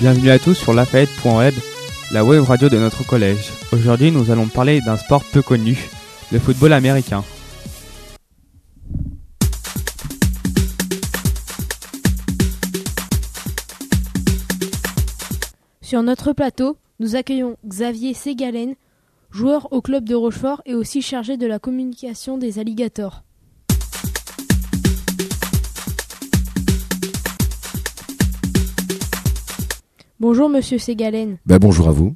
Bienvenue à tous sur lafayette.web, la web radio de notre collège. Aujourd'hui, nous allons parler d'un sport peu connu, le football américain. Sur notre plateau, nous accueillons Xavier Ségalen, joueur au club de Rochefort et aussi chargé de la communication des alligators. Bonjour Monsieur Ségalen. Bah, bonjour à vous.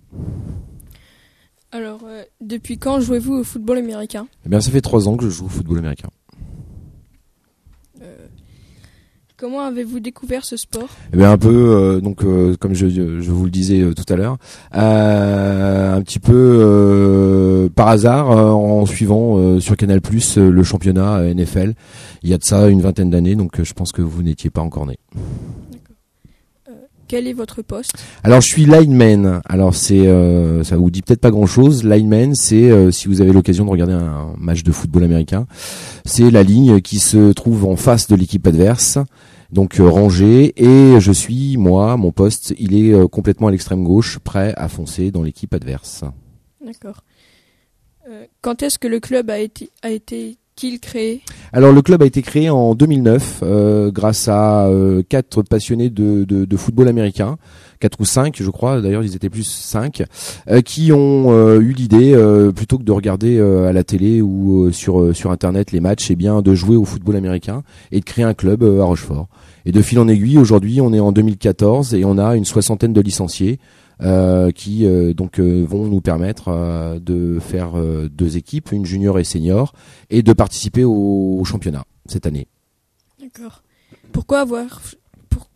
Alors, euh, depuis quand jouez-vous au football américain? Eh bien, ça fait trois ans que je joue au football américain. Comment avez-vous découvert ce sport? Eh bien, un peu, euh, donc, euh, comme je, je vous le disais euh, tout à l'heure, euh, un petit peu euh, par hasard, euh, en suivant euh, sur Canal Plus le championnat euh, NFL. Il y a de ça une vingtaine d'années, donc euh, je pense que vous n'étiez pas encore né. Quel est votre poste Alors, je suis lineman. Alors, c'est, euh, ça vous dit peut-être pas grand-chose. Lineman, c'est euh, si vous avez l'occasion de regarder un match de football américain, c'est la ligne qui se trouve en face de l'équipe adverse, donc euh, rangée. Et je suis, moi, mon poste, il est complètement à l'extrême gauche, prêt à foncer dans l'équipe adverse. D'accord. Quand est-ce que le club a été a été-il créé? Alors, le club a été créé en 2009 euh, grâce à euh, quatre passionnés de, football américain. quatre ou cinq, je crois. D'ailleurs, ils étaient plus cinq, euh, qui ont euh, eu l'idée, plutôt que de regarder à la télé ou sur internet les matchs, et bien de jouer au football américain et de créer un club à Rochefort. Et de fil en aiguille, aujourd'hui, on est en 2014 et on a une soixantaine de licenciés. Euh, qui euh, donc euh, vont nous permettre euh, de faire euh, deux équipes, une junior et senior, et de participer au, au championnat cette année. D'accord. Pourquoi avoir pour-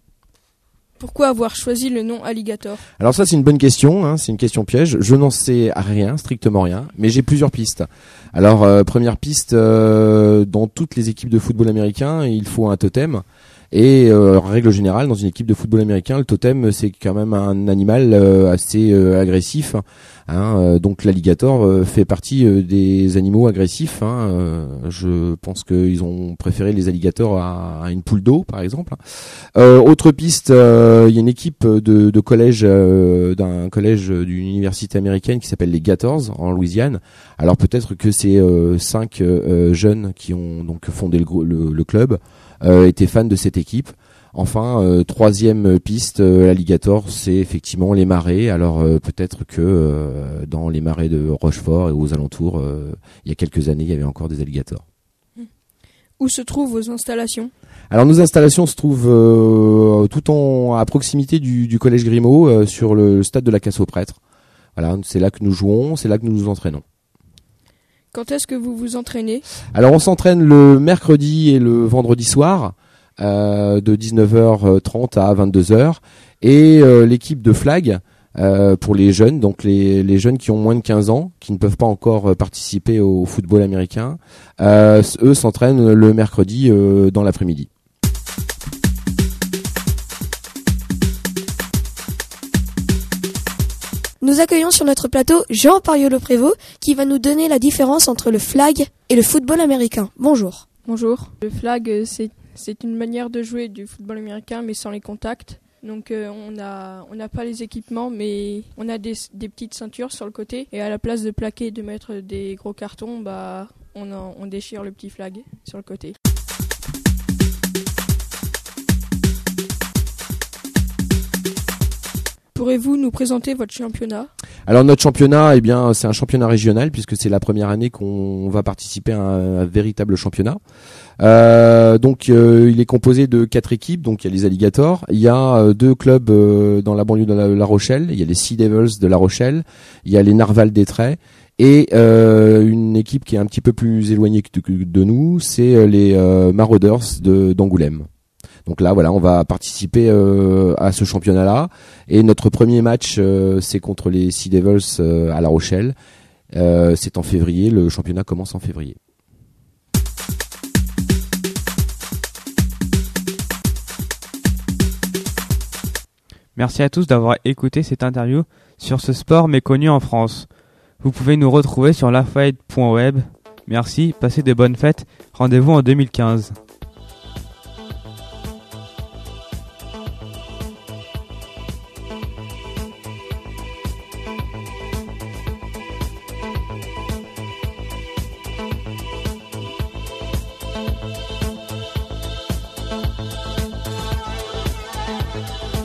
pourquoi avoir choisi le nom alligator? Alors ça c'est une bonne question, hein, c'est une question piège. Je n'en sais rien, strictement rien, mais j'ai plusieurs pistes. Alors euh, première piste, euh, dans toutes les équipes de football américain, il faut un totem. Et euh, en règle générale, dans une équipe de football américain, le totem c'est quand même un animal euh, assez euh, agressif. hein, euh, donc l'alligator fait partie des animaux agressifs. hein, je pense qu'ils ont préféré les alligators à, une poule d'eau, par exemple. Euh, autre piste, il y a une équipe de, de collège euh, d'un collège d'une université américaine qui s'appelle les Gators en Louisiane. Alors peut-être que ces cinq jeunes qui ont donc fondé le, le, le club étaient fans de cette équipe. Enfin, euh, troisième piste, euh, l'alligator, c'est effectivement les marais. Alors euh, peut-être que dans les marais de Rochefort et aux alentours, il y a quelques années, il y avait encore des alligators. Où se trouvent vos installations? Alors nos installations se trouvent tout en à proximité du, du collège Grimaud sur le stade de la Casse aux Prêtres. Voilà, c'est là que nous jouons, c'est là que nous nous entraînons. Quand est-ce que vous vous entraînez? Alors on s'entraîne le mercredi et le vendredi soir de 19h30 à 22h et euh, l'équipe de flag euh, pour les jeunes, donc les, les jeunes qui ont moins de 15 ans, qui ne peuvent pas encore euh, participer au football américain, euh, eux s'entraînent le mercredi euh, dans l'après-midi. Nous accueillons sur notre plateau Jean Pariolo Prévost qui va nous donner la différence entre le flag et le football américain. Bonjour. Bonjour. Le flag, euh, c'est c'est une manière de jouer du football américain, mais sans les contacts. Donc euh, on a on n'a pas les équipements, mais on a des, petites ceintures sur le côté. Et à la place de plaquer et de mettre des gros cartons, bah on déchire le petit flag sur le côté. Pourrez-vous nous présenter votre championnat? Alors notre championnat, eh bien, c'est un championnat régional puisque c'est la première année qu'on va participer à un, véritable championnat. Euh, donc, euh, il est composé de quatre équipes. Donc, il y a les Alligators, il y a euh, deux clubs dans la banlieue de la, Rochelle. Il y a les Sea Devils de La Rochelle, il y a les Narval d'Étretat et une équipe qui est un petit peu plus éloignée de, de nous, c'est les Marauders de d'Angoulême. Donc là, voilà, on va participer euh, à ce championnat-là. Et notre premier match, euh, c'est contre les Sea Devils euh, à La Rochelle. C'est en février. Le championnat commence en février. Merci à tous d'avoir écouté cette interview sur ce sport méconnu en France. Vous pouvez nous retrouver sur lafayette.web. Merci, passez de bonnes fêtes. Rendez-vous en 2015. you